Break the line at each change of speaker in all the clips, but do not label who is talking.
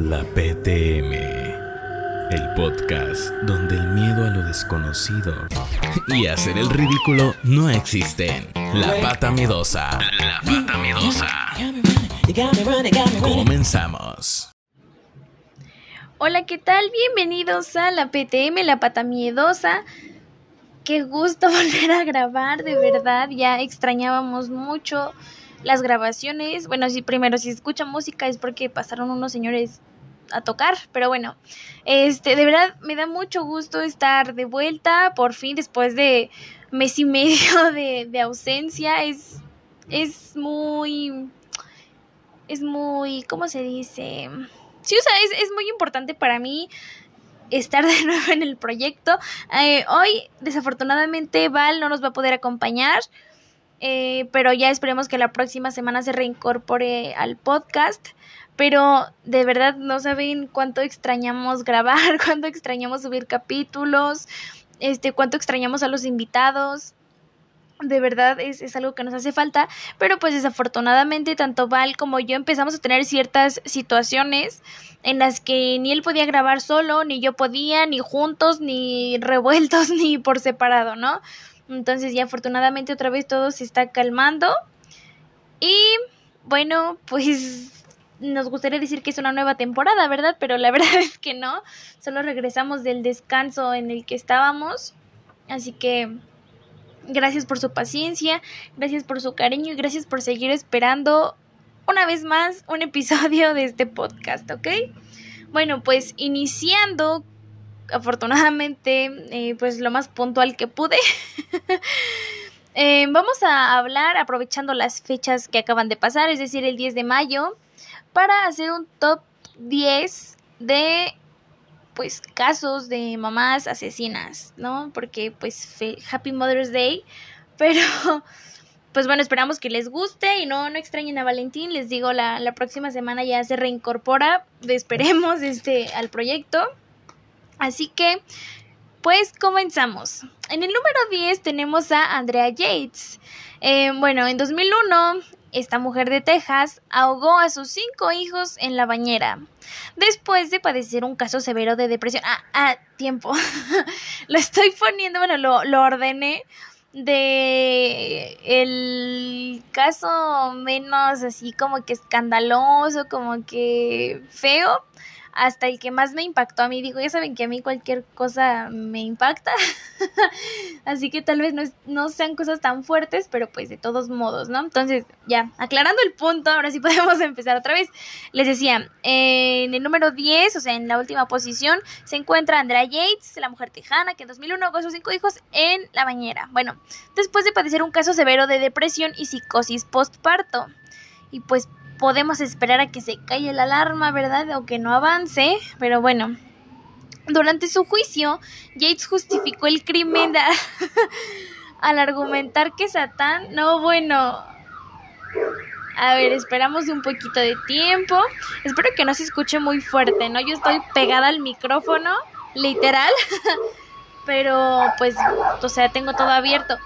La PTM, el podcast donde el miedo a lo desconocido y hacer el ridículo no existen. La pata miedosa. La pata miedosa. Comenzamos.
Hola, ¿qué tal? Bienvenidos a la PTM, la pata miedosa. Qué gusto volver a grabar, de verdad. Ya extrañábamos mucho las grabaciones. Bueno, si primero si escucha música es porque pasaron unos señores a tocar, pero bueno, este, de verdad me da mucho gusto estar de vuelta, por fin, después de mes y medio de, de ausencia, es, es muy, es muy, ¿cómo se dice? Sí, o sea, es, es muy importante para mí estar de nuevo en el proyecto. Eh, hoy, desafortunadamente, Val no nos va a poder acompañar. Eh, pero ya esperemos que la próxima semana se reincorpore al podcast. Pero de verdad no saben cuánto extrañamos grabar, cuánto extrañamos subir capítulos, este, cuánto extrañamos a los invitados. De verdad es, es algo que nos hace falta, pero pues desafortunadamente tanto Val como yo empezamos a tener ciertas situaciones en las que ni él podía grabar solo, ni yo podía, ni juntos, ni revueltos, ni por separado, ¿no? Entonces ya afortunadamente otra vez todo se está calmando. Y bueno, pues nos gustaría decir que es una nueva temporada, ¿verdad? Pero la verdad es que no. Solo regresamos del descanso en el que estábamos. Así que gracias por su paciencia, gracias por su cariño y gracias por seguir esperando una vez más un episodio de este podcast, ¿ok? Bueno, pues iniciando afortunadamente, eh, pues lo más puntual que pude. eh, vamos a hablar aprovechando las fechas que acaban de pasar, es decir, el 10 de mayo, para hacer un top 10 de pues casos de mamás asesinas, ¿no? Porque pues Happy Mother's Day, pero pues bueno, esperamos que les guste y no, no extrañen a Valentín, les digo, la, la próxima semana ya se reincorpora, esperemos este al proyecto. Así que, pues comenzamos. En el número 10 tenemos a Andrea Yates. Eh, bueno, en 2001, esta mujer de Texas ahogó a sus cinco hijos en la bañera. Después de padecer un caso severo de depresión. Ah, ah tiempo. lo estoy poniendo, bueno, lo, lo ordené de el caso menos así como que escandaloso, como que feo hasta el que más me impactó a mí. Digo, ya saben que a mí cualquier cosa me impacta. Así que tal vez no, no sean cosas tan fuertes, pero pues de todos modos, ¿no? Entonces, ya, aclarando el punto, ahora sí podemos empezar otra vez. Les decía, en el número 10, o sea, en la última posición, se encuentra Andrea Yates, la mujer tejana, que en 2001 con sus cinco hijos en la bañera. Bueno, después de padecer un caso severo de depresión y psicosis postparto. Y pues podemos esperar a que se calle la alarma, ¿verdad? O que no avance, pero bueno. Durante su juicio, Yates justificó el crimen al argumentar que Satán, no, bueno, a ver, esperamos un poquito de tiempo. Espero que no se escuche muy fuerte, ¿no? Yo estoy pegada al micrófono, literal. Pero pues, o sea, tengo todo abierto.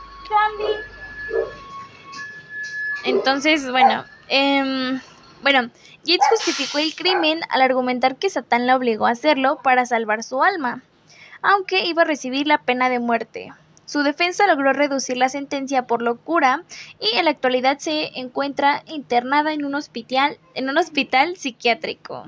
Entonces, bueno, eh, bueno, Yates justificó el crimen al argumentar que Satán la obligó a hacerlo para salvar su alma, aunque iba a recibir la pena de muerte. Su defensa logró reducir la sentencia por locura y en la actualidad se encuentra internada en un hospital, en un hospital psiquiátrico.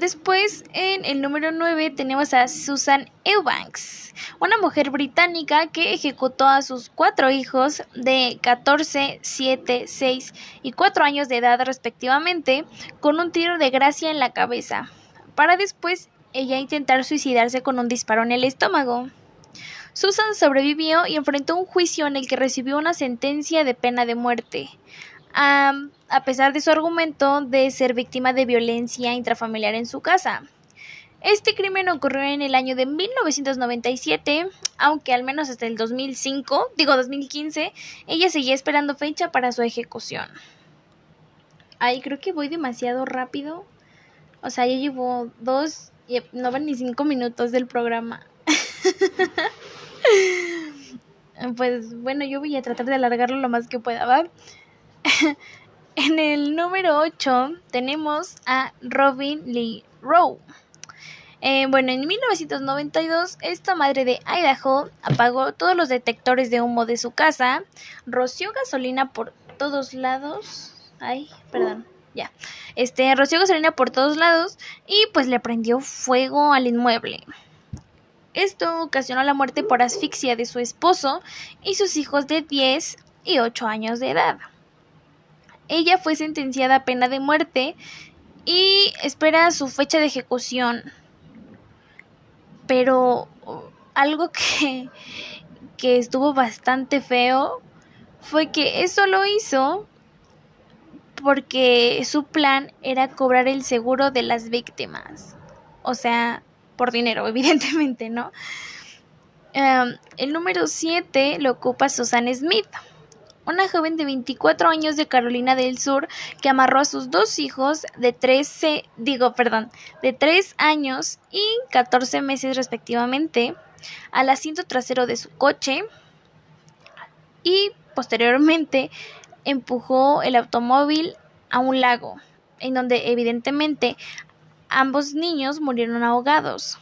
Después, en el número 9 tenemos a Susan Eubanks, una mujer británica que ejecutó a sus cuatro hijos de 14, 7, 6 y 4 años de edad respectivamente con un tiro de gracia en la cabeza, para después ella intentar suicidarse con un disparo en el estómago. Susan sobrevivió y enfrentó un juicio en el que recibió una sentencia de pena de muerte a pesar de su argumento de ser víctima de violencia intrafamiliar en su casa. Este crimen ocurrió en el año de 1997, aunque al menos hasta el 2005, digo 2015, ella seguía esperando fecha para su ejecución. Ay, creo que voy demasiado rápido. O sea, ya llevo dos, no van ni cinco minutos del programa. pues bueno, yo voy a tratar de alargarlo lo más que pueda, ¿va? En el número 8 tenemos a Robin Lee Rowe. Eh, bueno, en 1992, esta madre de Idaho apagó todos los detectores de humo de su casa, roció gasolina por todos lados. Ay, perdón, ya. Este, roció gasolina por todos lados y pues le prendió fuego al inmueble. Esto ocasionó la muerte por asfixia de su esposo y sus hijos de 10 y 8 años de edad. Ella fue sentenciada a pena de muerte y espera su fecha de ejecución pero algo que, que estuvo bastante feo fue que eso lo hizo porque su plan era cobrar el seguro de las víctimas. O sea, por dinero, evidentemente, ¿no? Em, el número 7 lo ocupa Susan Smith una joven de 24 años de Carolina del Sur que amarró a sus dos hijos de 13, digo, perdón, de 3 años y 14 meses respectivamente al asiento trasero de su coche y posteriormente empujó el automóvil a un lago, en donde evidentemente ambos niños murieron ahogados.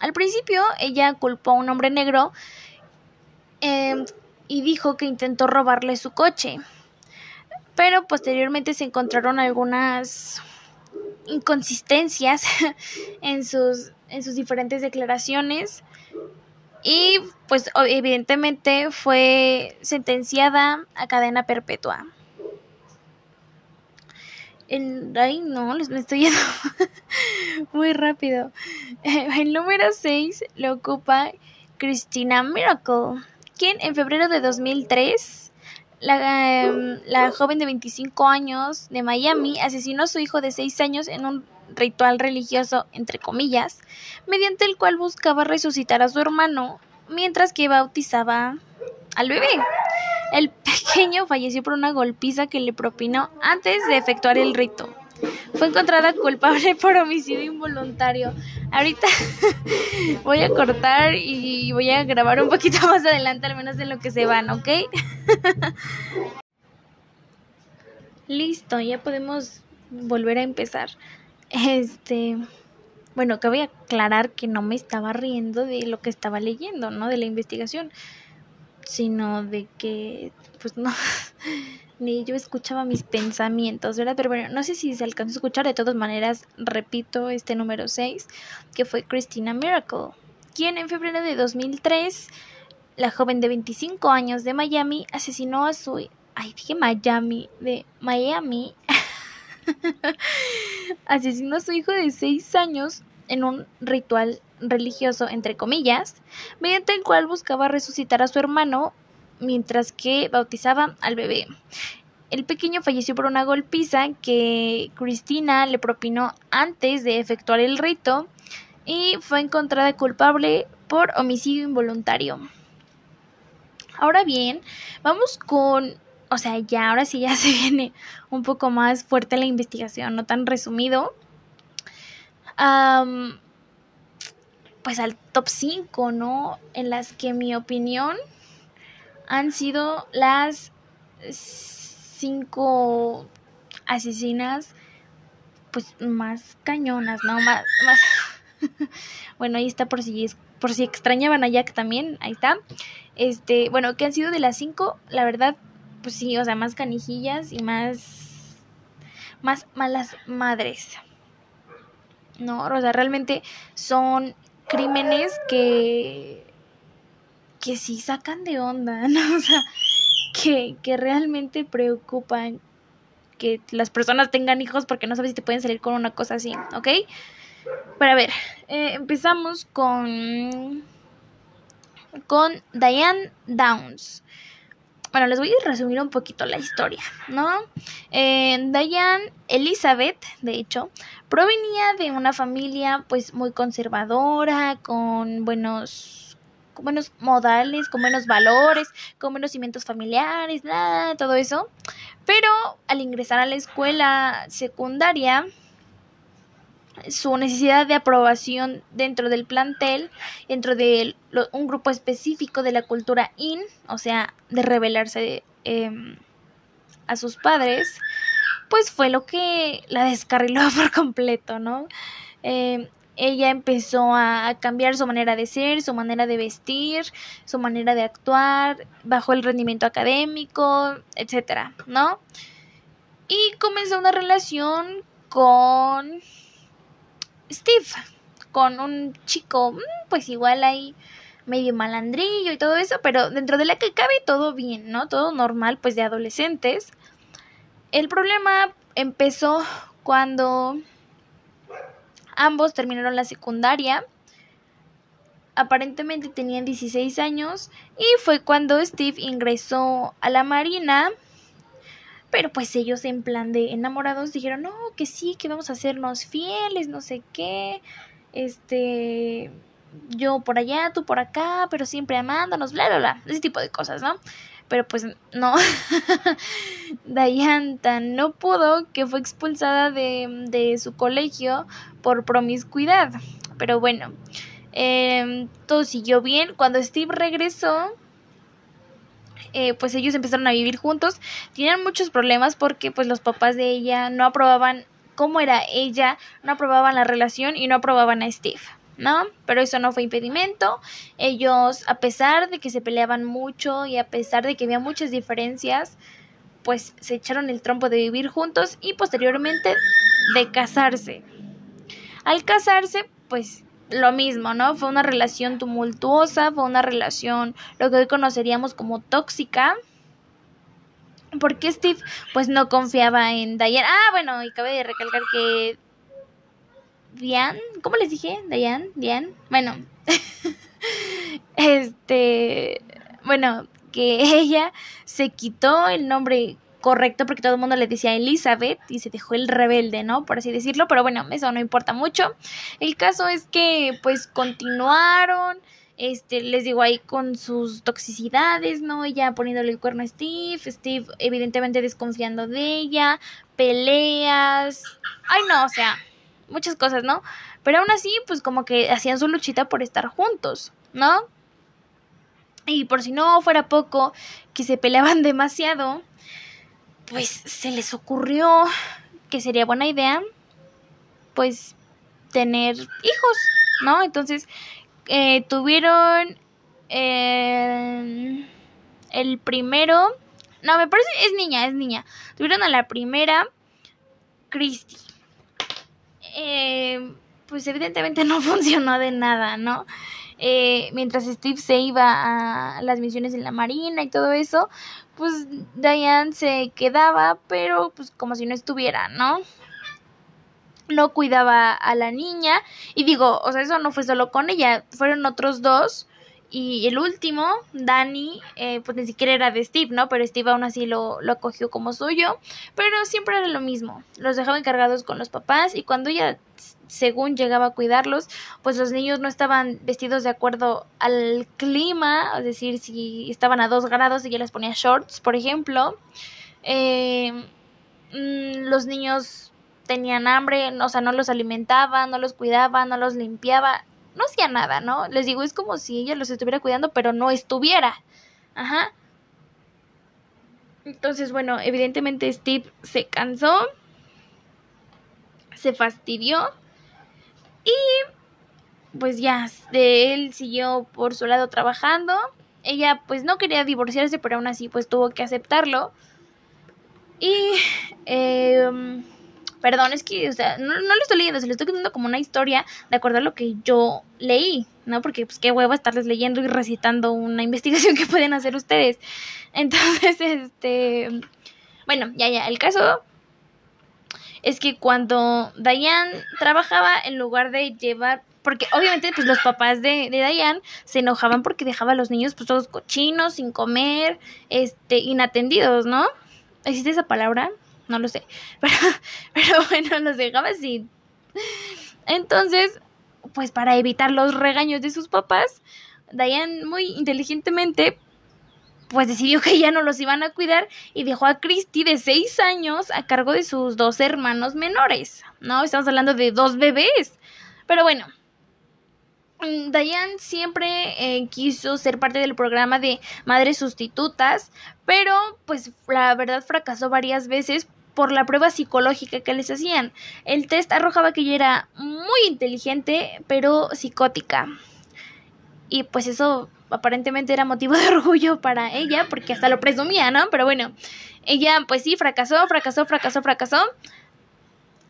Al principio ella culpó a un hombre negro eh, y dijo que intentó robarle su coche. Pero posteriormente se encontraron algunas inconsistencias en sus, en sus diferentes declaraciones y pues evidentemente fue sentenciada a cadena perpetua. El, ay, no, me estoy yendo muy rápido. El número 6 lo ocupa Christina Miracle quien en febrero de 2003 la, em, la, joven de 25 años de Miami asesinó a su hijo de 6 años en un ritual religioso, entre comillas, mediante el cual buscaba resucitar a su hermano mientras que bautizaba al bebé. El pequeño falleció por una golpiza que le propinó antes de efectuar el rito. Fue encontrada culpable por homicidio involuntario. Ahorita voy a cortar y voy a grabar un poquito más adelante, al menos de lo que se van, ¿ok? Listo, ya podemos volver a empezar. Este, bueno, cabe aclarar que no me estaba riendo de lo que estaba leyendo, ¿no? De la investigación, sino de que, pues no, ni yo escuchaba mis pensamientos, ¿verdad? Pero bueno, no sé si se alcanzó a escuchar, de todas maneras, repito este número 6, que fue Christina Miracle, quien en febrero de 2003, la joven de 25 años de Miami, asesinó a su... Ay, dije Miami, de Miami. asesinó a su hijo de 6 años en un ritual religioso, entre comillas, mediante el cual buscaba resucitar a su hermano mientras que bautizaba al bebé. El pequeño falleció por una golpiza que Cristina le propinó antes de efectuar el rito y fue encontrada culpable por homicidio involuntario. Ahora bien, vamos con, o sea, ya ahora sí ya se viene un poco más fuerte la investigación, no tan resumido. pues al top 5, ¿no? En las que mi opinión han sido las cinco asesinas pues más cañonas, ¿no? Más, bueno, ahí está por si por si extrañaban a Jack también, ahí está. Este, bueno, que han sido de las cinco, la verdad, pues sí, o sea, más canijillas y más más malas madres. No, o sea, realmente son crímenes que que sí sacan de onda, ¿no? O sea, que, que realmente preocupan que las personas tengan hijos porque no sabes si te pueden salir con una cosa así, ¿ok? Pero a ver, eh, empezamos con con Diane Downs. Bueno, les voy a resumir un poquito la historia, ¿no? Eh, Diane Elizabeth, de hecho, provenía de una familia pues muy conservadora, con buenos con menos modales, con menos valores, con menos cimientos familiares, nada, todo eso. Pero al ingresar a la escuela secundaria, su necesidad de aprobación dentro del plantel, dentro de un grupo específico de la cultura in, o sea, de rebelarse em, a sus padres, pues fue lo que la descarriló por completo, ¿no? Eh, ella empezó a cambiar su manera de ser, su manera de vestir, su manera de actuar, bajó el rendimiento académico, etcétera, ¿no? Y comenzó una relación con Steve, con un chico, mm, pues igual ahí medio malandrillo y todo eso, pero dentro de la que cabe todo bien, ¿no? Todo normal, pues de adolescentes. El problema empezó cuando ambos terminaron la secundaria. Aparentemente tenían 16 años y fue cuando Steve ingresó a la marina. Pero pues ellos en plan de enamorados dijeron, no, que sí, que vamos a hacernos fieles, no sé qué. Este, yo por allá, tú por acá, pero siempre amándonos, bla, bla, bla. Ese tipo de cosas, ¿no? Pero pues no. Diane no pudo que fue expulsada de, de su colegio por promiscuidad. Pero bueno, eh, todo siguió bien. Cuando Steve regresó, eh, pues ellos empezaron a vivir juntos. Tenían muchos problemas porque pues los papás de ella no aprobaban cómo era ella, no aprobaban la relación y no aprobaban a Steve. ¿No? Pero eso no fue impedimento. Ellos, a pesar de que se peleaban mucho y a pesar de que había muchas diferencias, pues se echaron el trompo de vivir juntos y posteriormente de casarse. Al casarse, pues lo mismo, ¿no? Fue una relación tumultuosa, fue una relación, lo que hoy conoceríamos como tóxica. Porque Steve, pues no confiaba en Diane. Ah, bueno, y cabe de recalcar que Diane, ¿cómo les dije? Diane, Diane. Bueno, este, bueno, que ella se quitó el nombre correcto porque todo el mundo le decía Elizabeth y se dejó el rebelde, ¿no? Por así decirlo, pero bueno, eso no importa mucho. El caso es que pues continuaron, este, les digo ahí con sus toxicidades, ¿no? Ella poniéndole el cuerno a Steve, Steve evidentemente desconfiando de ella, peleas, ay no, o sea, muchas cosas, ¿no? Pero aún así, pues como que hacían su luchita por estar juntos, ¿no? Y por si no fuera poco, que se peleaban demasiado, pues se les ocurrió que sería buena idea, pues, tener hijos, ¿no? Entonces, eh, tuvieron eh, el primero, no, me parece, es niña, es niña. Tuvieron a la primera, Christy eh, pues evidentemente no funcionó de nada, ¿no? Eh, mientras Steve se iba a las misiones en la marina y todo eso, pues Diane se quedaba, pero pues como si no estuviera, ¿no? No cuidaba a la niña y digo, o sea, eso no fue solo con ella, fueron otros dos y el último, Danny, eh, pues ni siquiera era de Steve, ¿no? Pero Steve aún así lo, lo acogió como suyo. Pero siempre era lo mismo. Los dejaba encargados con los papás y cuando ella, según llegaba a cuidarlos, pues los niños no estaban vestidos de acuerdo al clima. Es decir, si estaban a dos grados y ella les ponía shorts, por ejemplo. Eh, mm, los niños tenían hambre, o sea, no los alimentaba, no los cuidaba, no los limpiaba no hacía nada, ¿no? Les digo, es como si ella los estuviera cuidando, pero no estuviera. Ajá. Entonces, bueno, evidentemente Steve se cansó, se fastidió y pues ya, él siguió por su lado trabajando. Ella pues no quería divorciarse, pero aún así pues tuvo que aceptarlo. Y eh, Perdón, es que, o sea, no, no lo estoy leyendo, se lo estoy contando como una historia de acuerdo a lo que yo leí, ¿no? Porque, pues, qué hueva estarles leyendo y recitando una investigación que pueden hacer ustedes. Entonces, este. Bueno, ya, ya, el caso es que cuando Diane trabajaba, en lugar de llevar porque obviamente pues los papás de, de Diane se enojaban porque dejaba a los niños pues todos cochinos, sin comer, este, inatendidos, ¿no? ¿Existe esa palabra? No lo sé. Pero, bueno, los dejaba así. Entonces, pues para evitar los regaños de sus papás, Diane muy inteligentemente pues decidió que ya no los iban a cuidar y dejó a Christy de 6 años a cargo de sus dos hermanos menores. No, estamos hablando de dos bebés. Pero bueno, Diane siempre eh, quiso ser parte del programa de madres sustitutas, pero pues la verdad fracasó varias veces por la prueba psicológica que les hacían. El test arrojaba que ella era muy inteligente, pero psicótica. Y pues eso aparentemente era motivo de orgullo para ella, porque hasta lo presumía, ¿no? Pero bueno, ella pues sí, fracasó, fracasó, fracasó, fracasó.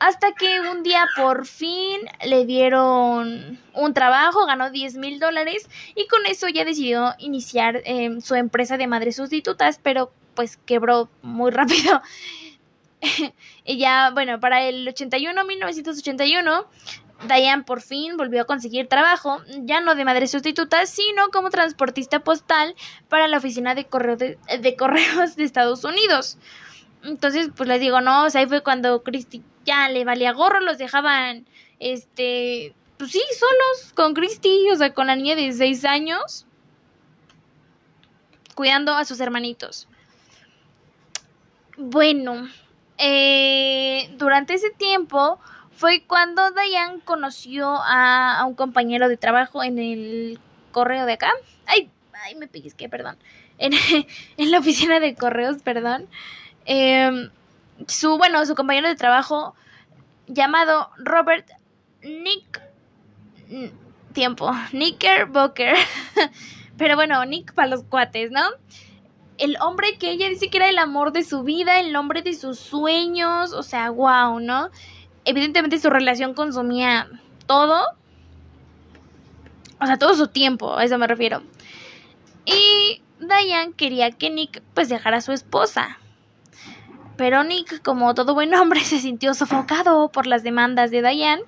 Hasta que un día por fin le dieron un trabajo, ganó 10 mil dólares y con eso ya decidió iniciar em, su empresa de madres sustitutas, pero pues quebró muy rápido. ella, bueno, para el 81, 1981, Diane por fin volvió a conseguir trabajo, ya no de madre sustituta, sino como transportista postal para la oficina de, correo de, correos de Estados Unidos. Entonces, pues les digo, no, o sea, ahí fue cuando Christy ya le valía gorro, los dejaban, este, pues sí, solos con Christy, o sea, con la niña de 6 años, cuidando a sus hermanitos. Bueno, eh, durante ese tiempo fue cuando Diane conoció a, un compañero de trabajo en el correo de acá. Ay, ay, me pellizqué, perdón. En, en la oficina de correos, perdón. Em, su, bueno, su compañero de trabajo llamado Robert Nick. Tiempo. Knickerbocker. Pero bueno, Nick para los cuates, ¿no? El hombre que ella dice que era el amor de su vida, el hombre de sus sueños, o sea, wow, ¿no? evidentemente su relación consumía todo. O sea, todo su tiempo, a eso me refiero. Y Diane quería que Nick pues dejara a su esposa. Pero Nick, como todo buen hombre, se sintió sofocado por las demandas de Diane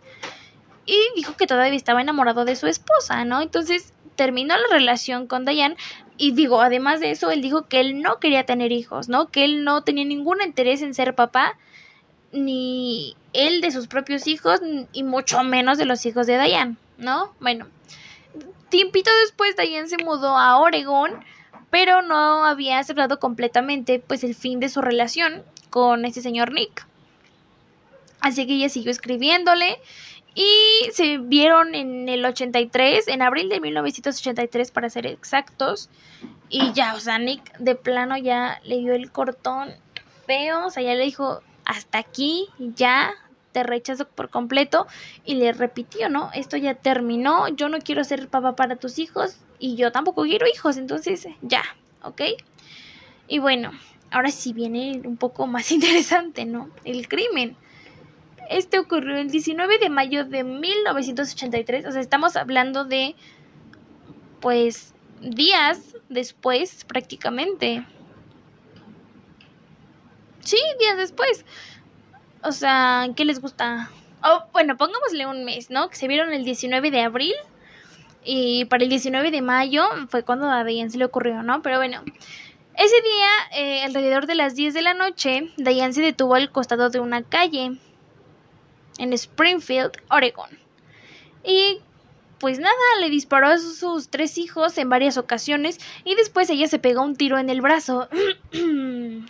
y dijo que todavía estaba enamorado de su esposa, ¿no? Entonces terminó la relación con Diane y digo, además de eso, él dijo que él no quería tener hijos, ¿no? Que él no tenía ningún interés en ser papá ni él de sus propios hijos y mucho menos de los hijos de Diane, ¿no? Bueno, tiempito después Diane se mudó a Oregón, pero no había aceptado completamente pues el fin de su relación con este señor Nick. Así que ella siguió escribiéndole y se vieron en el 83, en abril de 1983 para ser exactos. Y ya, o sea, Nick de plano ya le dio el cortón feo, o sea, ya le dijo, hasta aquí ya te rechazo por completo y le repitió, ¿no? Esto ya terminó, yo no quiero ser papá para tus hijos y yo tampoco quiero hijos, entonces ya, ¿ok? Y bueno, ahora sí viene un poco más interesante, ¿no? El crimen. Este ocurrió el 19 de mayo de 1983, o sea, estamos hablando de, pues, días después prácticamente. Sí, días después. O sea, ¿qué les gusta? Oh, bueno, pongámosle un mes, ¿no? Que se vieron el 19 de abril. Y para el 19 de mayo fue cuando a Diane se le ocurrió, ¿no? Pero bueno, ese día, eh, alrededor de las 10 de la noche, Diane se detuvo al costado de una calle en Springfield, Oregon. Y pues nada, le disparó a sus tres hijos en varias ocasiones y después ella se pegó un tiro en el brazo.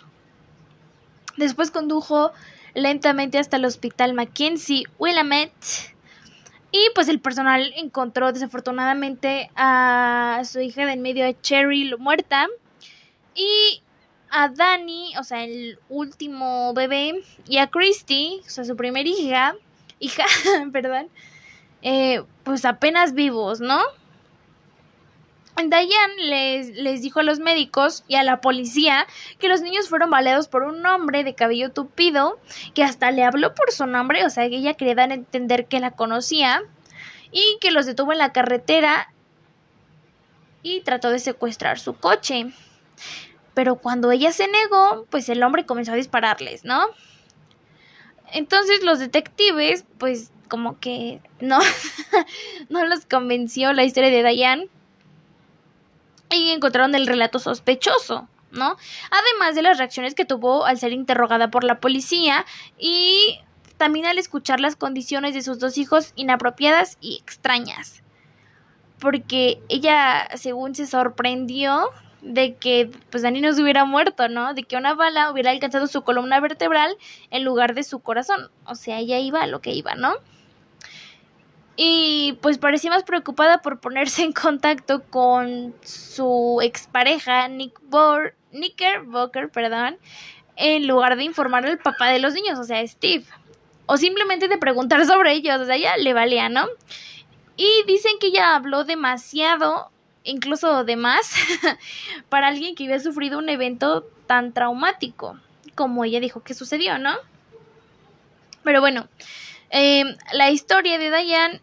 Después condujo lentamente hasta el hospital Mackenzie Willamette. Y pues el personal encontró desafortunadamente a su hija de en medio Cherry muerta. Y a Danny, o sea, el último bebé, y a Christy, o sea, su primera hija, hija, perdón, eh, pues apenas vivos, ¿no? Diane les, les, dijo a los médicos y a la policía que los niños fueron baleados por un hombre de cabello tupido que hasta le habló por su nombre, o sea que ella quería dar a entender que la conocía y que los detuvo en la carretera y trató de secuestrar su coche. Pero cuando ella se negó, pues el hombre comenzó a dispararles, ¿no? Entonces los detectives, pues como que no, no los convenció la historia de Diane y encontraron el relato sospechoso, ¿no? Además de las reacciones que tuvo al ser interrogada por la policía y también al escuchar las condiciones de sus dos hijos inapropiadas y extrañas. Porque ella, según se sorprendió de que pues Dani no hubiera muerto, ¿no? De que una bala hubiera alcanzado su columna vertebral en lugar de su corazón. O sea, ella iba a lo que iba, ¿no? y pues parecía más preocupada por ponerse en contacto con su expareja Nick Knickerbocker, perdón, en lugar de informar al papá de los niños, o sea, Steve. O simplemente de preguntar sobre ellos, o sea, ya le valía, ¿no? Y dicen que ella habló demasiado, incluso de más, para alguien que había sufrido un evento tan traumático como ella dijo que sucedió, ¿no? Pero bueno, eh, la historia de Diane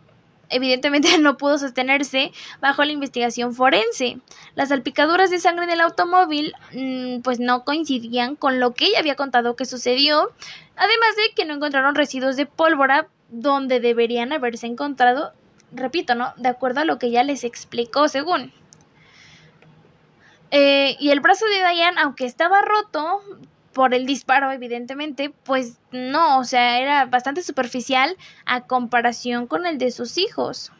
evidentemente no pudo sostenerse bajo la investigación forense. Las salpicaduras de sangre en el automóvil mm, pues no coincidían con lo que ella había contado que sucedió, además de que no encontraron residuos de pólvora donde deberían haberse encontrado, repito, ¿no? De acuerdo a lo que ella les explicó según. Eh, y el brazo de Diane, aunque estaba roto, por el disparo, evidentemente, pues no, o sea, era bastante superficial a comparación con el de sus hijos.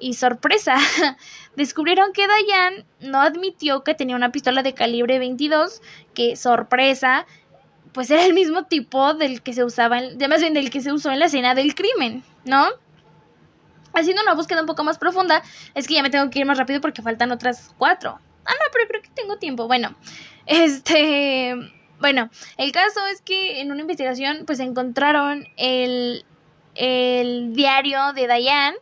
Y sorpresa, descubrieron que Dayan no admitió que tenía una pistola de calibre 22, que sorpresa, pues era el mismo tipo del que se usaba, más bien del que se usó en la escena del crimen, ¿no? Haciendo una búsqueda un poco más profunda, es que ya me tengo que ir más rápido porque faltan otras cuatro. Ah, no, pero creo que tengo tiempo. Bueno, este bueno, el caso es que en una investigación pues encontraron el, el diario de Diane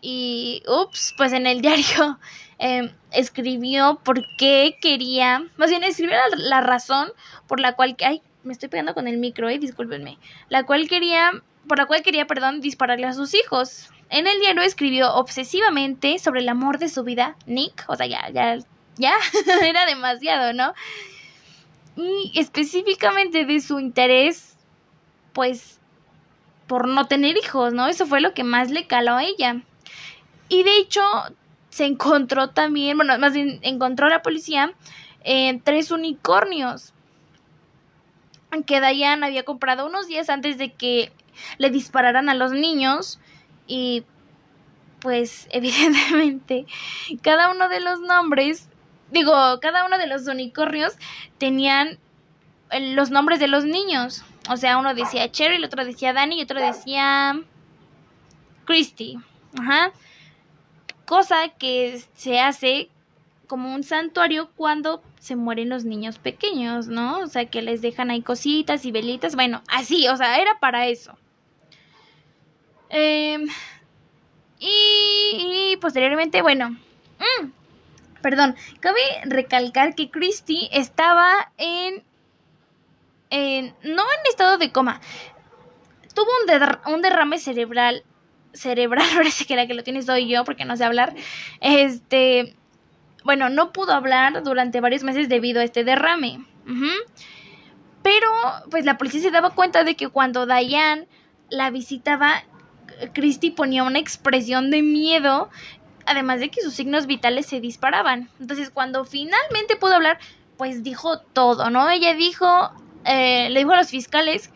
y, ups, pues en el diario em, escribió por qué quería, más bien escribió la, razón por la cual, ay, me estoy pegando con el micro, eh, discúlpenme, la cual quería, por la cual quería, perdón, dispararle a sus hijos. En el diario escribió obsesivamente sobre el amor de su vida, Nick, o sea, ya, ya, ya, era demasiado, ¿no? y específicamente de su interés, pues, por no tener hijos, ¿no? Eso fue lo que más le caló a ella. Y de hecho, se encontró también, bueno, más bien encontró la policía eh, tres unicornios que Diane había comprado unos días antes de que le dispararan a los niños y pues evidentemente cada uno de los nombres digo, cada uno de los unicornios tenían los nombres de los niños. O sea, uno decía Cherry, el otro decía Danny y otro decía Christy. Ajá. Cosa que se hace como un santuario cuando se mueren los niños pequeños, ¿no? O sea, que les dejan ahí cositas y velitas. Bueno, así, o sea, era para eso. Em, y, posteriormente, bueno, mm, Perdón, cabe recalcar que Christy estaba en, no en estado de coma. Tuvo un, derrame cerebral cerebral, sí que la que lo tiene soy yo porque no sé hablar. Este, bueno, no pudo hablar durante varios meses debido a este derrame. Pero, pues la policía se daba cuenta de que cuando Diane la visitaba, Christy ponía una expresión de miedo además de que sus signos vitales se disparaban. Entonces, cuando finalmente pudo hablar, pues dijo todo, ¿no? Ella dijo, eh, le dijo a los fiscales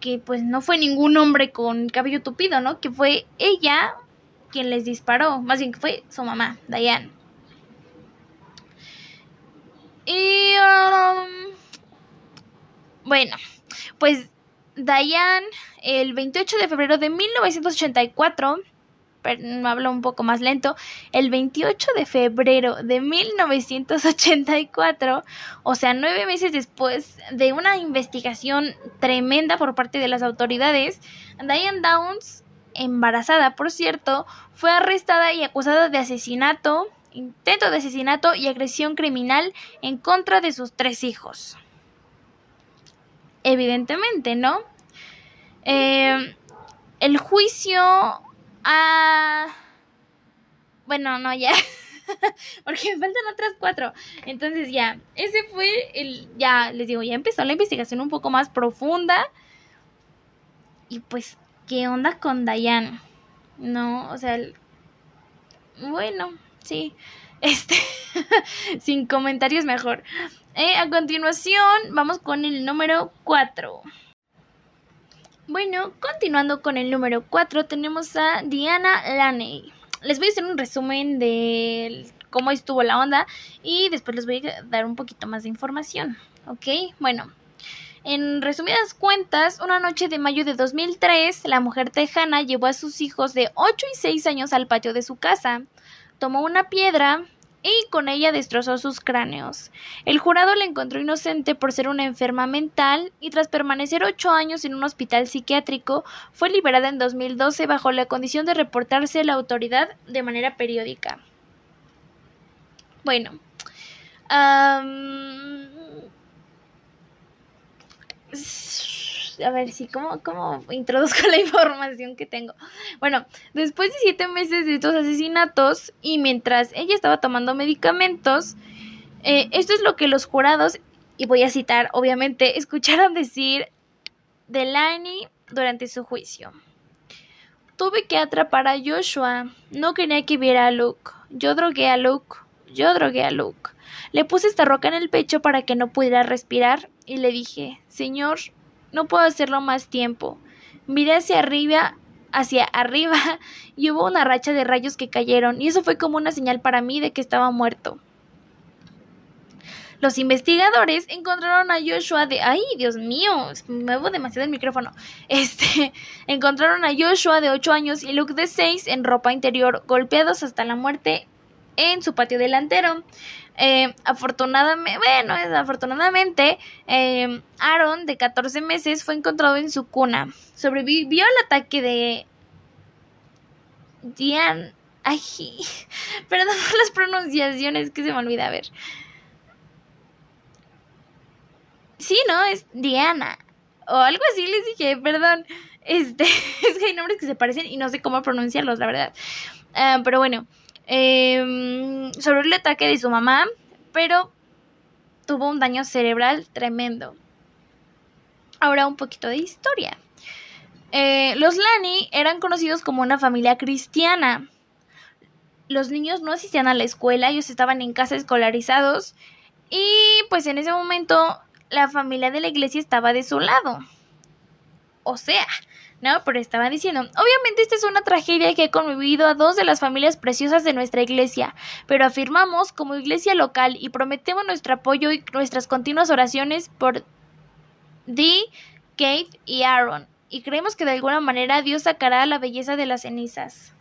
que pues no fue ningún hombre con cabello tupido, ¿no? Que fue ella quien les disparó, más bien que fue su mamá, Diane. Y um, bueno, pues Diane, el 28 de febrero de 1984, no hablo un poco más lento, el 28 de febrero de 1984, o sea, nueve meses después de una investigación tremenda por parte de las autoridades, Diane Downs, embarazada por cierto, fue arrestada y acusada de asesinato, intento de asesinato y agresión criminal en contra de sus tres hijos. Evidentemente, ¿no? Eh, el juicio Ah. Bueno, no, ya. Porque me faltan otras cuatro. Entonces ya, ese fue el... Ya, les digo, ya empezó la investigación un poco más profunda. Y pues, ¿qué onda con Dayan? No, o sea, bueno, sí. Este, sin comentarios mejor. Eh, a continuación, vamos con el número 4. Bueno, continuando con el número 4 tenemos a Diana Laney. Les voy a hacer un resumen de cómo estuvo la onda y después les voy a dar un poquito más de información. ¿Ok? Bueno, en resumidas cuentas, una noche de mayo de 2003, la mujer tejana llevó a sus hijos de 8 y 6 años al patio de su casa. Tomó una piedra y con ella destrozó sus cráneos. El jurado la encontró inocente por ser una enferma mental y tras permanecer ocho años en un hospital psiquiátrico fue liberada en 2012 bajo la condición de reportarse a la autoridad de manera periódica. Bueno, a ver si, ¿cómo, ¿cómo introduzco la información que tengo? Bueno, después de siete meses de estos asesinatos y mientras ella estaba tomando medicamentos, eh, esto es lo que los jurados, y voy a citar, obviamente, escucharon decir de Lani durante su juicio. Tuve que atrapar a Joshua. No quería que viera a Luke. Yo drogué a Luke. Yo drogué a Luke. Le puse esta roca en el pecho para que no pudiera respirar y le dije, Señor, no puedo hacerlo más tiempo. Miré hacia arriba, hacia arriba y hubo una racha de rayos que cayeron y eso fue como una señal para mí de que estaba muerto. Los investigadores encontraron a Joshua de... ¡Ay, Dios mío! Me muevo demasiado el micrófono. Este... Encontraron a Joshua de 8 años y Luke de 6 en ropa interior, golpeados hasta la muerte en su patio delantero. Eh, afortunadamente, bueno, afortunadamente, eh, Aaron, de 14 meses, fue encontrado en su cuna. Sobrevivió al ataque de Diane. Ay, perdón las pronunciaciones que se me olvida a ver. Sí, ¿no? Es Diana. O algo así les dije, perdón. Este, es que hay nombres que se parecen y no sé cómo pronunciarlos, la verdad. Ah, pero bueno, eh, sobre el ataque de su mamá, pero tuvo un daño cerebral tremendo. Ahora un poquito de historia. Eh, los Lani eran conocidos como una familia cristiana. Los niños no asistían a la escuela, ellos estaban en casa escolarizados y pues en ese momento la familia de la iglesia estaba de su lado. O sea, ¿no? Pero estaba diciendo, obviamente esta es una tragedia que ha convivido a dos de las familias preciosas de nuestra iglesia, pero afirmamos como iglesia local y prometemos nuestro apoyo y nuestras continuas oraciones por Dee, Kate y Aaron, y creemos que de alguna manera Dios sacará la belleza de las cenizas.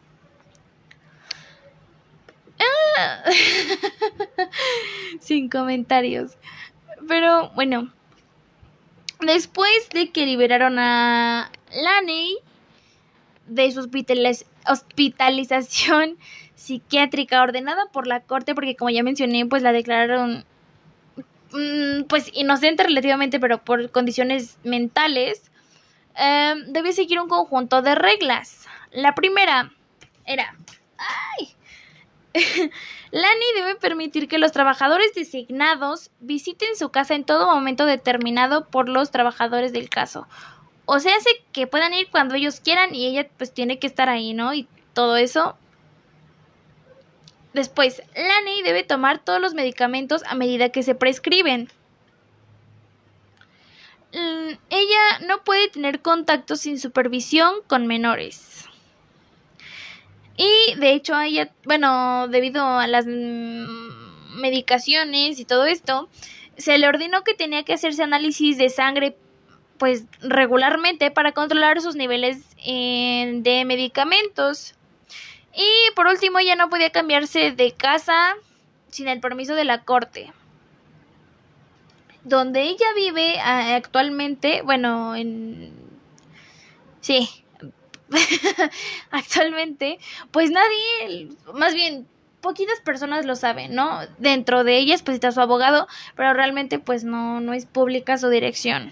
Ah. Sin comentarios. Pero bueno, después de que liberaron a Laney de su hospitalización psiquiátrica ordenada por la corte porque como ya mencioné pues la declararon mm, pues inocente relativamente pero por condiciones mentales eh, debe seguir un conjunto de reglas. La primera era ay Lani debe permitir que los trabajadores designados visiten su casa en todo momento determinado por los trabajadores del caso o sea, hace que puedan ir cuando ellos quieran y ella pues tiene que estar ahí, ¿no? Y todo eso. Después, Lani debe tomar todos los medicamentos a medida que se prescriben. Mm, ella no puede tener contacto sin supervisión con menores. Y de hecho, ella, bueno, debido a las mm, medicaciones y todo esto, se le ordenó que tenía que hacerse análisis de sangre pues regularmente para controlar sus niveles eh, de medicamentos. Y por último ya no podía cambiarse de casa sin el permiso de la corte. Donde ella vive actualmente, bueno, en... Sí, actualmente, pues nadie, más bien poquitas personas lo saben, ¿no? Dentro de ellas pues está su abogado, pero realmente pues no, no es pública su dirección.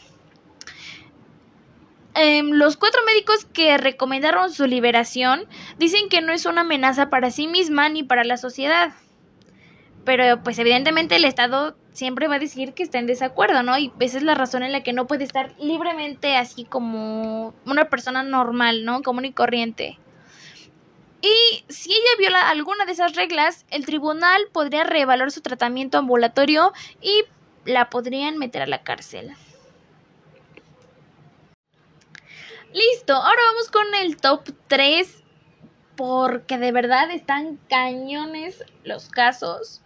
Em, los cuatro médicos que recomendaron su liberación dicen que no es una amenaza para sí misma ni para la sociedad. Pero pues evidentemente el Estado siempre va a decir que está en desacuerdo, ¿no? Y esa es la razón en la que no puede estar libremente así como una persona normal, ¿no? Común y corriente. Y si ella viola alguna de esas reglas, el tribunal podría reevaluar su tratamiento ambulatorio y la podrían meter a la cárcel. Listo, ahora vamos con el top 3 porque de verdad están cañones los casos.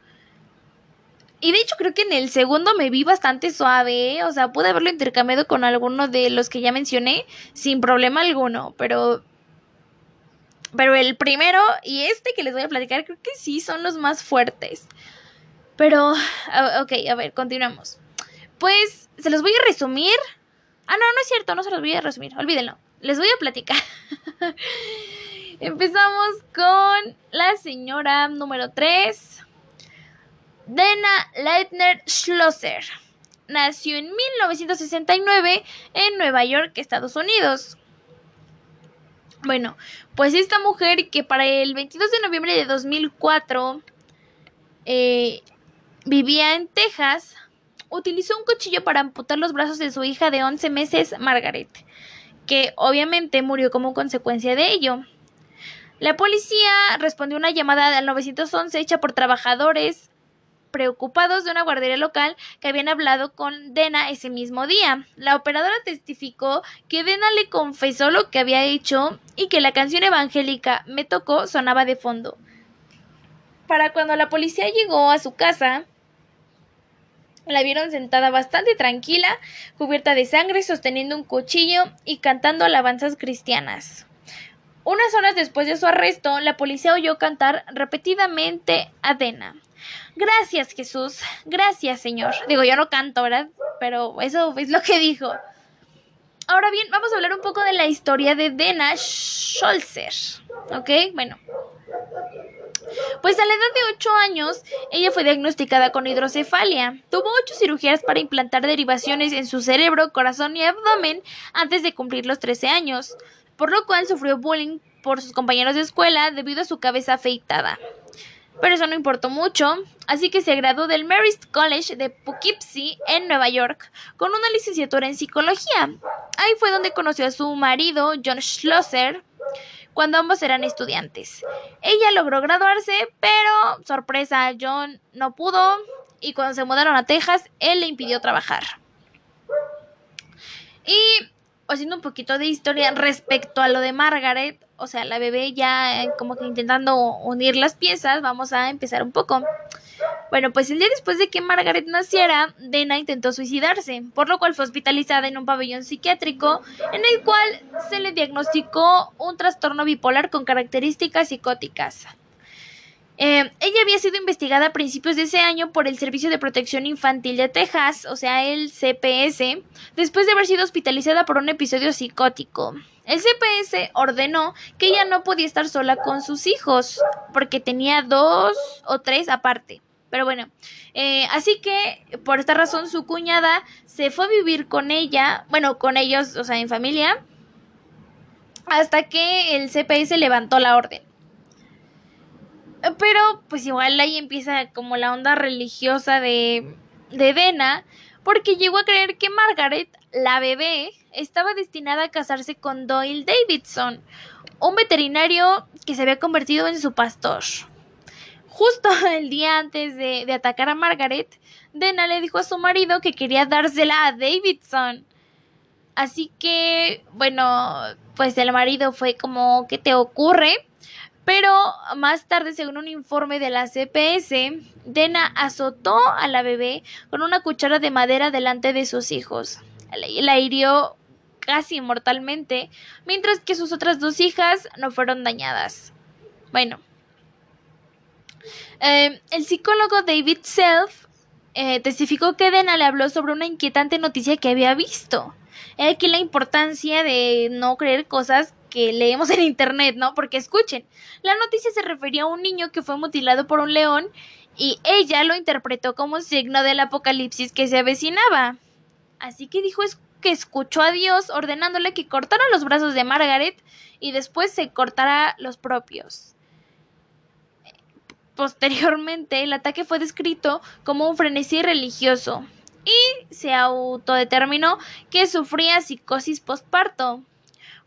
Y de hecho creo que en el segundo me vi bastante suave, ¿eh? o sea, pude haberlo intercambiado con alguno de los que ya mencioné sin problema alguno, pero Pero el primero y este que les voy a platicar creo que sí son los más fuertes. Pero, ok, a ver, continuamos. Pues se los voy a resumir. Ah, no, no es cierto, no se los voy a resumir, olvídenlo. Les voy a platicar. Empezamos con la señora número 3, Dena Leitner Schlosser. Nació en 1969 en Nueva York, Estados Unidos. Bueno, pues esta mujer que para el 22 de noviembre de 2004 eh, vivía en Texas, utilizó un cuchillo para amputar los brazos de su hija de 11 meses, Margaret, que obviamente murió como consecuencia de ello. La policía respondió una llamada al 911 hecha por trabajadores preocupados de una guardería local que habían hablado con Dena ese mismo día. La operadora testificó que Dena le confesó lo que había hecho y que la canción evangélica Me tocó sonaba de fondo. Para cuando la policía llegó a su casa, la vieron sentada bastante tranquila, cubierta de sangre, sosteniendo un cuchillo y cantando alabanzas cristianas. Unas horas después de su arresto, la policía oyó cantar repetidamente a Dena. Gracias, Jesús. Gracias, Señor. Digo, yo no canto, ¿verdad? Pero eso es lo que dijo. Ahora bien, vamos a hablar un poco de la historia de Dena Scholzer. ¿Ok? Bueno. Pues a la edad de 8 años, ella fue diagnosticada con hidrocefalia. Tuvo 8 cirugías para implantar derivaciones en su cerebro, corazón y abdomen antes de cumplir los 13 años, por lo cual sufrió bullying por sus compañeros de escuela debido a su cabeza afeitada pero eso no importó mucho, así que se graduó del Marist College de Poughkeepsie en Nueva York con una licenciatura en psicología. Ahí fue donde conoció a su marido, John Schlosser, cuando ambos eran estudiantes. Ella logró graduarse, pero sorpresa, John no pudo y cuando se mudaron a Texas, él le impidió trabajar. Y haciendo un poquito de historia respecto a lo de Margaret, o sea, la bebé ya eh, como que intentando unir las piezas, vamos a empezar un poco. Bueno, pues el día después de que Margaret naciera, Dena intentó suicidarse, por lo cual fue hospitalizada en un pabellón psiquiátrico en el cual se le diagnosticó un trastorno bipolar con características psicóticas. Eh, ella había sido investigada a principios de ese año por el Servicio de Protección Infantil de Texas, o sea, el CPS, después de haber sido hospitalizada por un episodio psicótico. El CPS ordenó que ella no podía estar sola con sus hijos, porque tenía dos o tres aparte. Pero bueno, eh, así que por esta razón su cuñada se fue a vivir con ella, bueno, con ellos, o sea, en familia, hasta que el CPS levantó la orden. Pero pues igual ahí empieza como la onda religiosa de, de Dena, porque llegó a creer que Margaret, la bebé, estaba destinada a casarse con Doyle Davidson, un veterinario que se había convertido en su pastor. Justo el día antes de, atacar a Margaret, Dena le dijo a su marido que quería dársela a Davidson. Así que, bueno, pues el marido fue como, ¿qué te ocurre? Pero más tarde, según un informe de la CPS, Dena azotó a la bebé con una cuchara de madera delante de sus hijos. La hirió casi mortalmente, mientras que sus otras dos hijas no fueron dañadas. Bueno, eh, el psicólogo David Self eh, testificó que Dena le habló sobre una inquietante noticia que había visto. He aquí la importancia de no creer cosas que leemos en internet, ¿no? Porque escuchen, la noticia se refería a un niño que fue mutilado por un león y ella lo interpretó como un signo del apocalipsis que se avecinaba. Así que dijo que escuchó a Dios ordenándole que cortara los brazos de Margaret y después se cortara los propios. Posteriormente, el ataque fue descrito como un frenesí religioso y se autodeterminó que sufría psicosis postparto.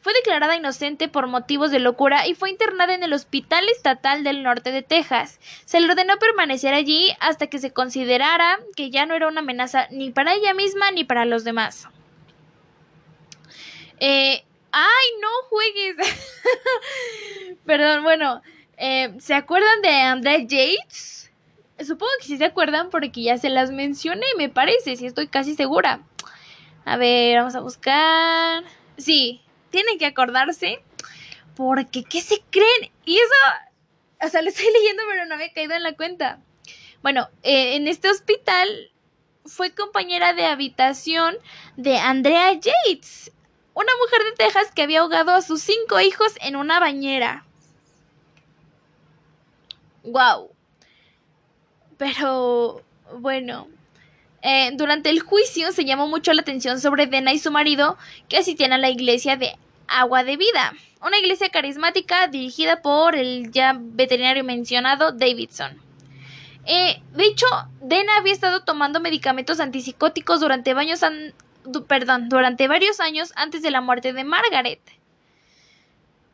Fue declarada inocente por motivos de locura y fue internada en el Hospital Estatal del Norte de Texas. Se le ordenó permanecer allí hasta que se considerara que ya no era una amenaza ni para ella misma ni para los demás. Eh, ¡Ay, no juegues! Perdón, bueno, eh, ¿se acuerdan de Andrea Yates? Supongo que sí se acuerdan porque ya se las mencioné, me parece, si estoy casi segura. A ver, vamos a buscar. Sí, tienen que acordarse Porque, ¿qué se creen? Y eso, o sea, lo estoy leyendo, pero no he caído en la cuenta. Bueno, eh, en este hospital fue compañera de habitación de Andrea Yates, una mujer de Texas que había ahogado a sus cinco hijos en una bañera. Wow. Pero, bueno, eh, durante el juicio se llamó mucho la atención sobre Dena y su marido que asistían a la iglesia de Agua de Vida, una iglesia carismática dirigida por el ya veterinario mencionado Davidson. Eh, de hecho, Dena había estado tomando medicamentos antipsicóticos durante, perdón, durante varios años antes de la muerte de Margaret.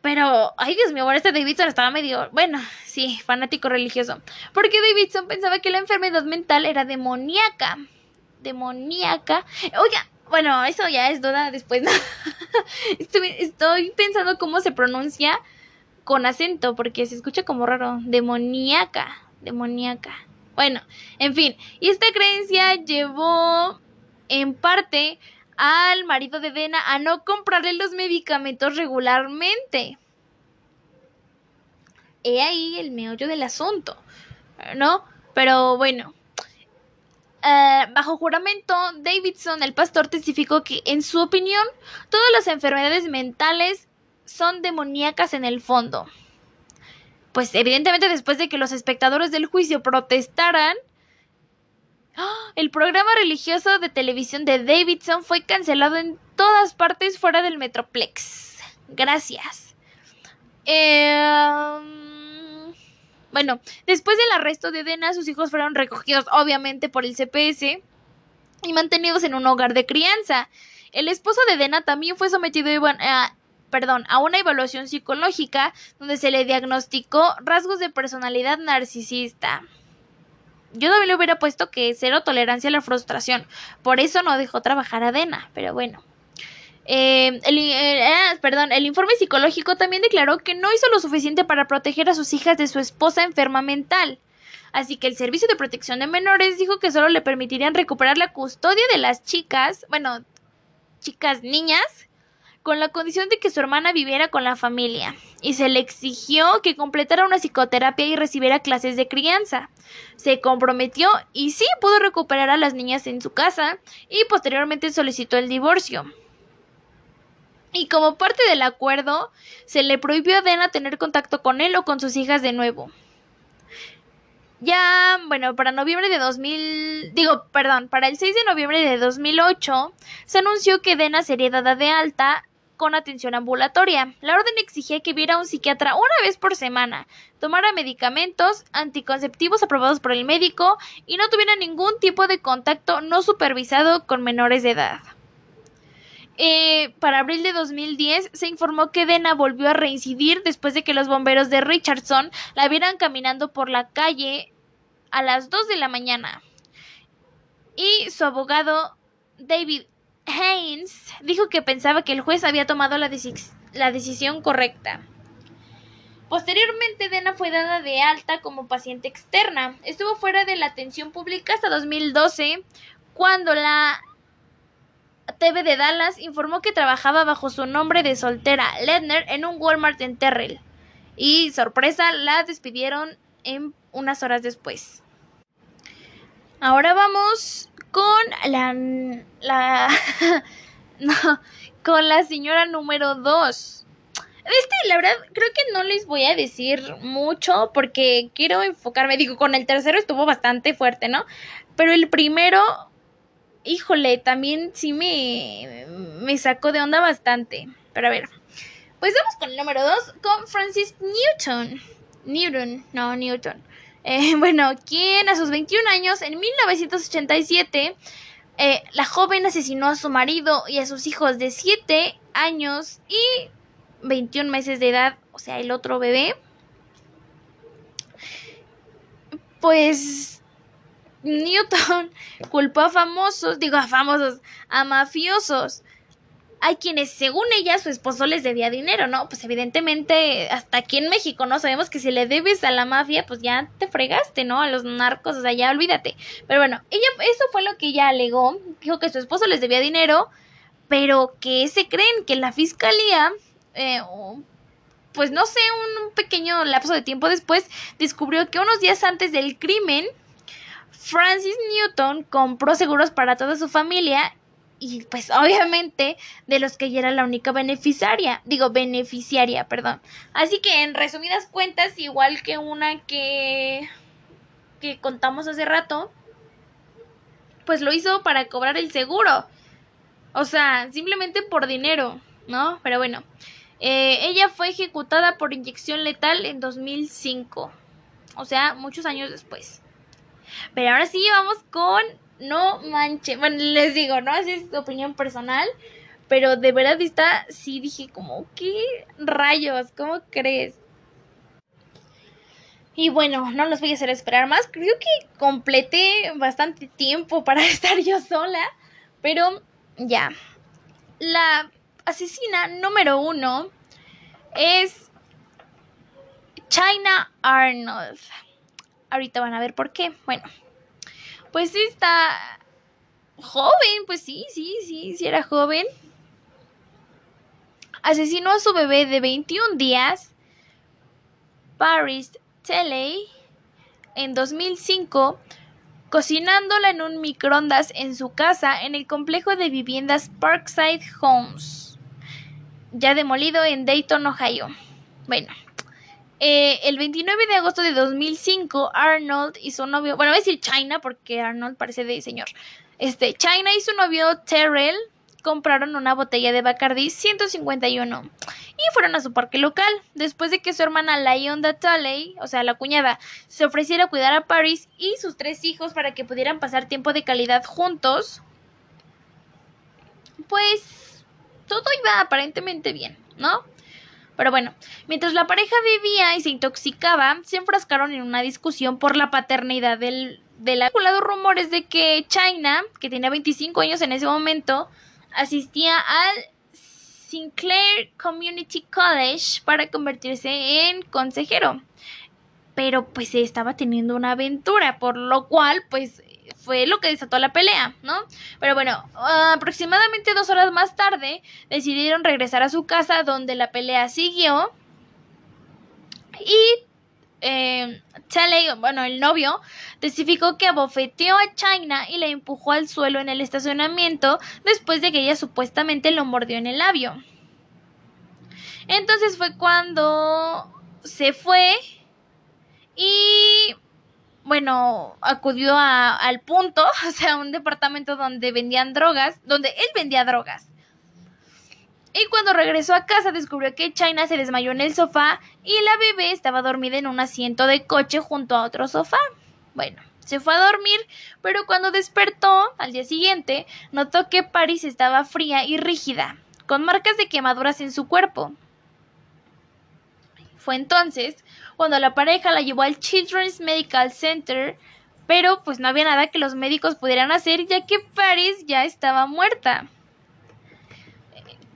Pero, ay Dios mío, ahora este Davidson estaba medio, bueno, sí, fanático religioso. Porque Davidson pensaba que la enfermedad mental era demoníaca. Demoníaca. Oiga, bueno, eso ya es duda después. ¿no? estoy, estoy pensando cómo se pronuncia con acento, porque se escucha como raro. Demoníaca. Demoníaca. Bueno, en fin. Y esta creencia llevó en parte al marido de Dena a no comprarle los medicamentos regularmente. He ahí el meollo del asunto, ¿no? Pero bueno, eh, bajo juramento, Davidson, el pastor, testificó que, en su opinión, todas las enfermedades mentales son demoníacas en el fondo. Pues evidentemente después de que los espectadores del juicio protestaran, el programa religioso de televisión de Davidson fue cancelado en todas partes fuera del Metroplex. Gracias. Em, bueno, después del arresto de Dena, sus hijos fueron recogidos obviamente por el CPS y mantenidos en un hogar de crianza. El esposo de Dena también fue sometido a, perdón, a una evaluación psicológica donde se le diagnosticó rasgos de personalidad narcisista. Yo también le hubiera puesto que cero tolerancia a la frustración. Por eso no dejó trabajar a Dena. Pero bueno. El, eh, ah, perdón, el informe psicológico también declaró que no hizo lo suficiente para proteger a sus hijas de su esposa enferma mental. Así que el Servicio de Protección de Menores dijo que solo le permitirían recuperar la custodia de las chicas, bueno, chicas niñas, con la condición de que su hermana viviera con la familia, y se le exigió que completara una psicoterapia y recibiera clases de crianza. Se comprometió y sí pudo recuperar a las niñas en su casa y posteriormente solicitó el divorcio. Y como parte del acuerdo, se le prohibió a Dena tener contacto con él o con sus hijas de nuevo. Ya, bueno, para noviembre de 2000, digo, perdón, para el 6 de noviembre de 2008, se anunció que Dena sería dada de alta con atención ambulatoria. La orden exigía que viera a un psiquiatra una vez por semana, tomara medicamentos anticonceptivos aprobados por el médico y no tuviera ningún tipo de contacto no supervisado con menores de edad. Eh, para abril de 2010 se informó que Dena volvió a reincidir después de que los bomberos de Richardson la vieran caminando por la calle a las 2 de la mañana. Y su abogado David Haynes dijo que pensaba que el juez había tomado la, decisión correcta. Posteriormente, Dena fue dada de alta como paciente externa. Estuvo fuera de la atención pública hasta 2012, cuando la TV de Dallas informó que trabajaba bajo su nombre de soltera, Ledner, en un Walmart en Terrell. Y, sorpresa, la despidieron en unas horas después. Ahora vamos con la, la no, con la señora número 2. Este, la verdad, creo que no les voy a decir mucho porque quiero enfocarme. Digo, con el tercero estuvo bastante fuerte, ¿no? Pero el primero, híjole, también sí me, me sacó de onda bastante. Pero a ver, pues vamos con el número 2, con Francis Newton. Newton, no, Newton. Eh, bueno, quien a sus 21 años, en 1987, eh, la joven asesinó a su marido y a sus hijos de 7 años y 21 meses de edad, o sea, el otro bebé. Pues Newton culpó a famosos, digo a famosos, a mafiosos hay quienes, según ella, su esposo les debía dinero, ¿no? Pues evidentemente, hasta aquí en México, ¿no? Sabemos que si le debes a la mafia, pues ya te fregaste, ¿no? A los narcos, o sea, ya olvídate. Pero bueno, ella, eso fue lo que ella alegó, dijo que su esposo les debía dinero, pero que se creen que la fiscalía, eh, pues no sé, un pequeño lapso de tiempo después, descubrió que unos días antes del crimen, Francis Newton compró seguros para toda su familia y pues obviamente de los que ella era la única beneficiaria, digo beneficiaria, perdón. Así que en resumidas cuentas, igual que una que que contamos hace rato, pues lo hizo para cobrar el seguro. O sea, simplemente por dinero, ¿no? Pero bueno, eh, ella fue ejecutada por inyección letal en 2005. O sea, muchos años después. Pero ahora sí vamos con no manche. Bueno, les digo, ¿no? Así es opinión personal. Pero de verdad está, sí dije como, ¿qué rayos? ¿Cómo crees? Y bueno, no los voy a hacer esperar más. Creo que completé bastante tiempo para estar yo sola. Pero ya. La asesina número uno es China Arnold. Ahorita van a ver por qué. Bueno, pues está joven, pues sí, sí, sí, sí era joven. Asesinó a su bebé de 21 días, Paris Telley, en 2005, cocinándola en un microondas en su casa en el complejo de viviendas Parkside Homes, ya demolido en Dayton, Ohio. Bueno, eh, el 29 de agosto de 2005, Arnold y su novio, bueno, voy a decir China porque Arnold parece de señor. Este, China y su novio Terrell compraron una botella de Bacardi 151 y fueron a su parque local. Después de que su hermana Lyonda Tully, o sea, la cuñada, se ofreciera a cuidar a Paris y sus tres hijos para que pudieran pasar tiempo de calidad juntos, pues todo iba aparentemente bien, ¿no? Pero bueno, mientras la pareja vivía y se intoxicaba, se enfrascaron en una discusión por la paternidad del, del lado rumores de que China, que tenía 25 años en ese momento, asistía al Sinclair Community College para convertirse en consejero. Pero pues estaba teniendo una aventura, por lo cual pues fue lo que desató la pelea, ¿no? Pero bueno, aproximadamente dos horas más tarde decidieron regresar a su casa donde la pelea siguió. Y eh, bueno, el novio, testificó que abofeteó a China y la empujó al suelo en el estacionamiento después de que ella supuestamente lo mordió en el labio. Entonces fue cuando se fue y bueno, acudió a, al punto, o sea, un departamento donde vendían drogas, donde él vendía drogas. Y cuando regresó a casa descubrió que China se desmayó en el sofá y la bebé estaba dormida en un asiento de coche junto a otro sofá. Bueno, se fue a dormir, pero cuando despertó al día siguiente, notó que Paris estaba fría y rígida, con marcas de quemaduras en su cuerpo. Fue entonces cuando la pareja la llevó al Children's Medical Center, pero pues no había nada que los médicos pudieran hacer ya que Paris ya estaba muerta.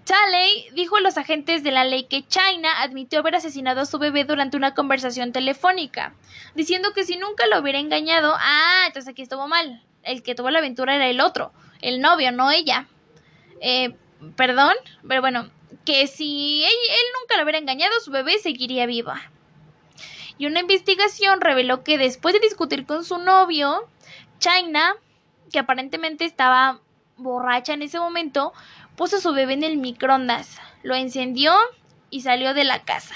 Taley dijo a los agentes de la ley que China admitió haber asesinado a su bebé durante una conversación telefónica, diciendo que si nunca lo hubiera engañado, ah, entonces aquí estuvo mal. El que tuvo la aventura era el otro, el novio, no ella. Eh, perdón, pero bueno, que si él, él nunca lo hubiera engañado, su bebé seguiría viva. Y una investigación reveló que después de discutir con su novio, China, que aparentemente estaba borracha en ese momento, puso a su bebé en el microondas, lo encendió y salió de la casa.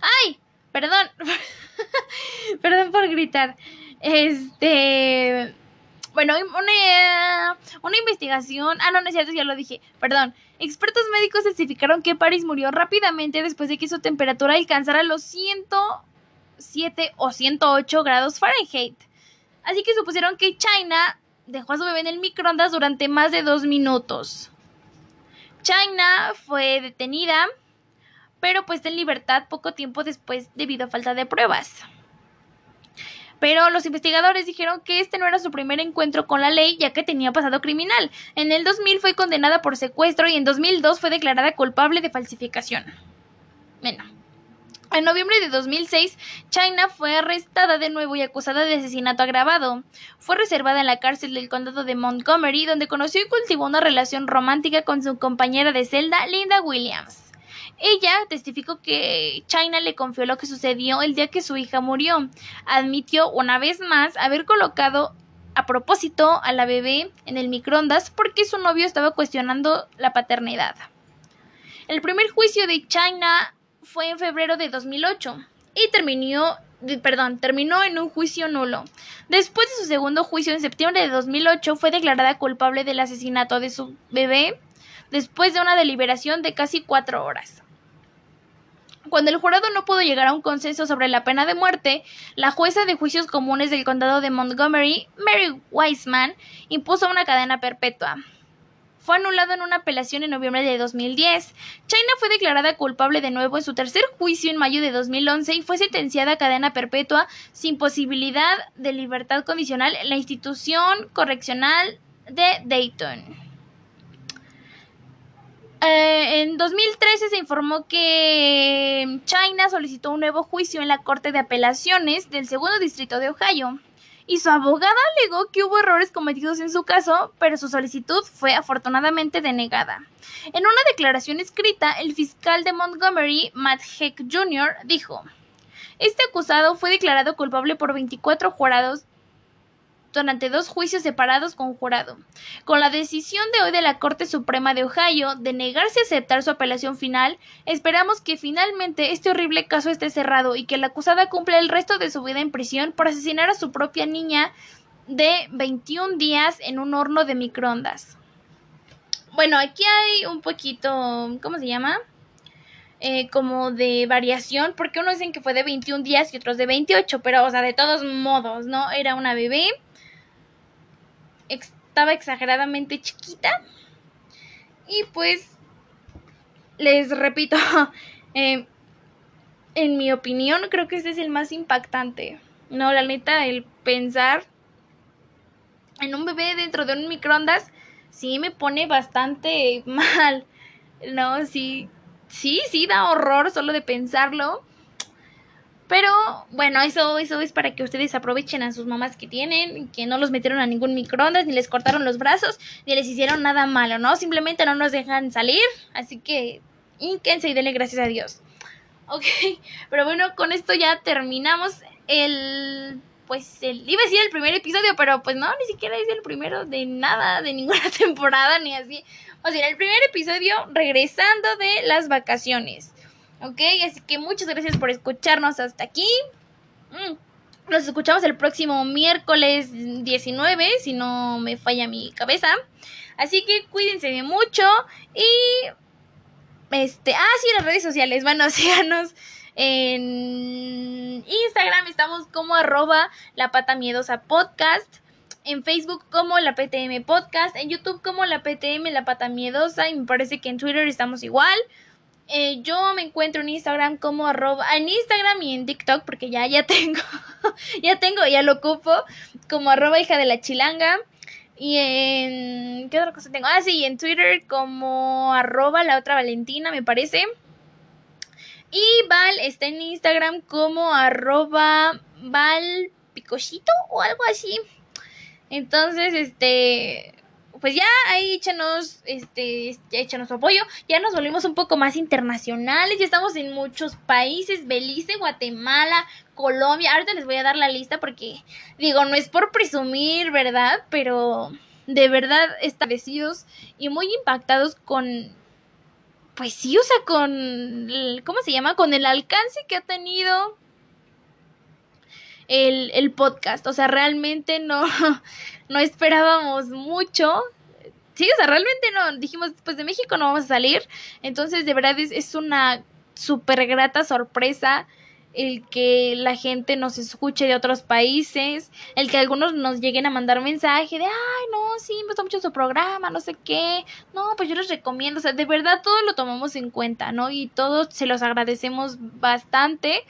¡Ay! Perdón. Perdón por gritar. Este. Bueno, una, una investigación. Ah, no, no es cierto, ya lo dije. Perdón. Expertos médicos testificaron que Paris murió rápidamente después de que su temperatura alcanzara los 107 o 108 grados Fahrenheit. Así que supusieron que China dejó a su bebé en el microondas durante más de dos minutos. China fue detenida, pero puesta en libertad poco tiempo después debido a falta de pruebas. Pero los investigadores dijeron que este no era su primer encuentro con la ley, ya que tenía pasado criminal. En el 2000 fue condenada por secuestro y en 2002 fue declarada culpable de falsificación. Bueno, en noviembre de 2006, China fue arrestada de nuevo y acusada de asesinato agravado. Fue reservada en la cárcel del condado de Montgomery, donde conoció y cultivó una relación romántica con su compañera de celda, Linda Williams. Ella testificó que China le confió lo que sucedió el día que su hija murió. Admitió una vez más haber colocado a propósito a la bebé en el microondas porque su novio estaba cuestionando la paternidad. El primer juicio de China fue en febrero de 2008 y terminó, perdón, terminó en un juicio nulo. Después de su segundo juicio en septiembre de 2008 fue declarada culpable del asesinato de su bebé después de una deliberación de casi cuatro horas. Cuando el jurado no pudo llegar a un consenso sobre la pena de muerte, la jueza de juicios comunes del condado de Montgomery, Mary Wiseman, impuso una cadena perpetua. Fue anulado en una apelación en noviembre de 2010. China fue declarada culpable de nuevo en su tercer juicio en mayo de 2011 y fue sentenciada a cadena perpetua sin posibilidad de libertad condicional en la institución correccional de Dayton. Eh, en 2013 se informó que China solicitó un nuevo juicio en la Corte de Apelaciones del Segundo Distrito de Ohio y su abogada alegó que hubo errores cometidos en su caso, pero su solicitud fue afortunadamente denegada. En una declaración escrita, el fiscal de Montgomery, Matt Heck Jr., dijo, Este acusado fue declarado culpable por 24 jurados durante dos juicios separados con jurado. Con la decisión de hoy de la Corte Suprema de Ohio de negarse a aceptar su apelación final, esperamos que finalmente este horrible caso esté cerrado y que la acusada cumpla el resto de su vida en prisión por asesinar a su propia niña de 21 días en un horno de microondas. Bueno, aquí hay un poquito, ¿cómo se llama? Eh, como de variación, porque unos dicen que fue de 21 días y otros de 28, pero o sea, de todos modos, ¿no? Era una bebé estaba exageradamente chiquita. Y pues, les repito, eh, en mi opinión, creo que este es el más impactante. No, la neta, el pensar en un bebé dentro de un microondas, sí me pone bastante mal. No, sí, sí, sí da horror solo de pensarlo. Pero bueno, eso, eso es para que ustedes aprovechen a sus mamás que tienen, que no los metieron a ningún microondas, ni les cortaron los brazos, ni les hicieron nada malo, ¿no? Simplemente no nos dejan salir, así que ínquense y denle gracias a Dios. Ok, pero bueno, con esto ya terminamos el pues el, iba a decir el primer episodio, pero pues no, ni siquiera es el primero de nada, de ninguna temporada, ni así. O sea, el primer episodio regresando de las vacaciones. ¿Ok? Así que muchas gracias por escucharnos hasta aquí. Mm. Nos escuchamos el próximo miércoles 19, si no me falla mi cabeza. Así que cuídense mucho y este, ah, sí, las redes sociales, bueno, síganos en Instagram estamos como arroba la pata miedosa podcast, en Facebook como la PTM podcast, en YouTube como la PTM la pata miedosa y me parece que en Twitter estamos igual. Eh, yo me encuentro en Instagram como arroba, en Instagram y en TikTok, porque ya, ya tengo, ya tengo, ya lo ocupo, como arroba hija de la chilanga. Y en, ¿qué otra cosa tengo? Ah, sí, en Twitter como arroba la otra Valentina, me parece. Y Val está en Instagram como arroba Val Picochito o algo así. Entonces, este, pues ya ahí échanos, este, échanos apoyo, ya nos volvimos un poco más internacionales, ya estamos en muchos países, Belice, Guatemala, Colombia, ahorita les voy a dar la lista porque digo, no es por presumir, ¿verdad? Pero de verdad establecidos y muy impactados con, pues sí, o sea, con, ¿cómo se llama? Con el alcance que ha tenido el, el podcast, o sea, realmente no no esperábamos mucho. Sí, o sea, realmente no, dijimos, pues de México no vamos a salir. Entonces, de verdad es, es una súper grata sorpresa el que la gente nos escuche de otros países, el que algunos nos lleguen a mandar mensaje de, ay, no, sí, me gusta mucho su programa, no sé qué, no, pues yo les recomiendo, o sea, de verdad todo lo tomamos en cuenta, ¿no? Y todos se los agradecemos bastante.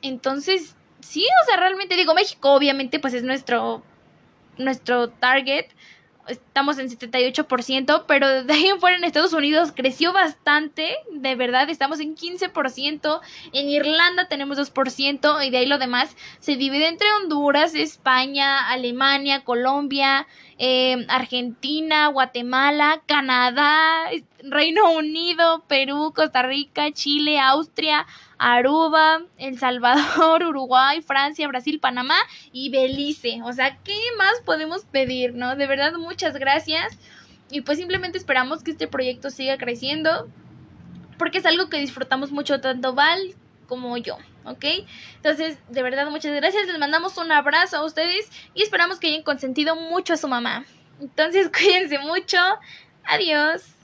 Entonces, sí, o sea, realmente digo, México obviamente pues es nuestro nuestro target estamos en 78%, pero de ahí en fuera en Estados Unidos creció bastante, de verdad, estamos en 15%, en Irlanda tenemos 2% y de ahí lo demás se divide entre Honduras, España, Alemania, Colombia, eh, Argentina, Guatemala, Canadá, Reino Unido, Perú, Costa Rica, Chile, Austria, Aruba, El Salvador, Uruguay, Francia, Brasil, Panamá y Belice. O sea, ¿qué más podemos pedir, no? De verdad, muchas gracias. Y pues simplemente esperamos que este proyecto siga creciendo. Porque es algo que disfrutamos mucho tanto Val como yo, ¿ok? Entonces, de verdad, muchas gracias. Les mandamos un abrazo a ustedes y esperamos que hayan consentido mucho a su mamá. Entonces, cuídense mucho. Adiós.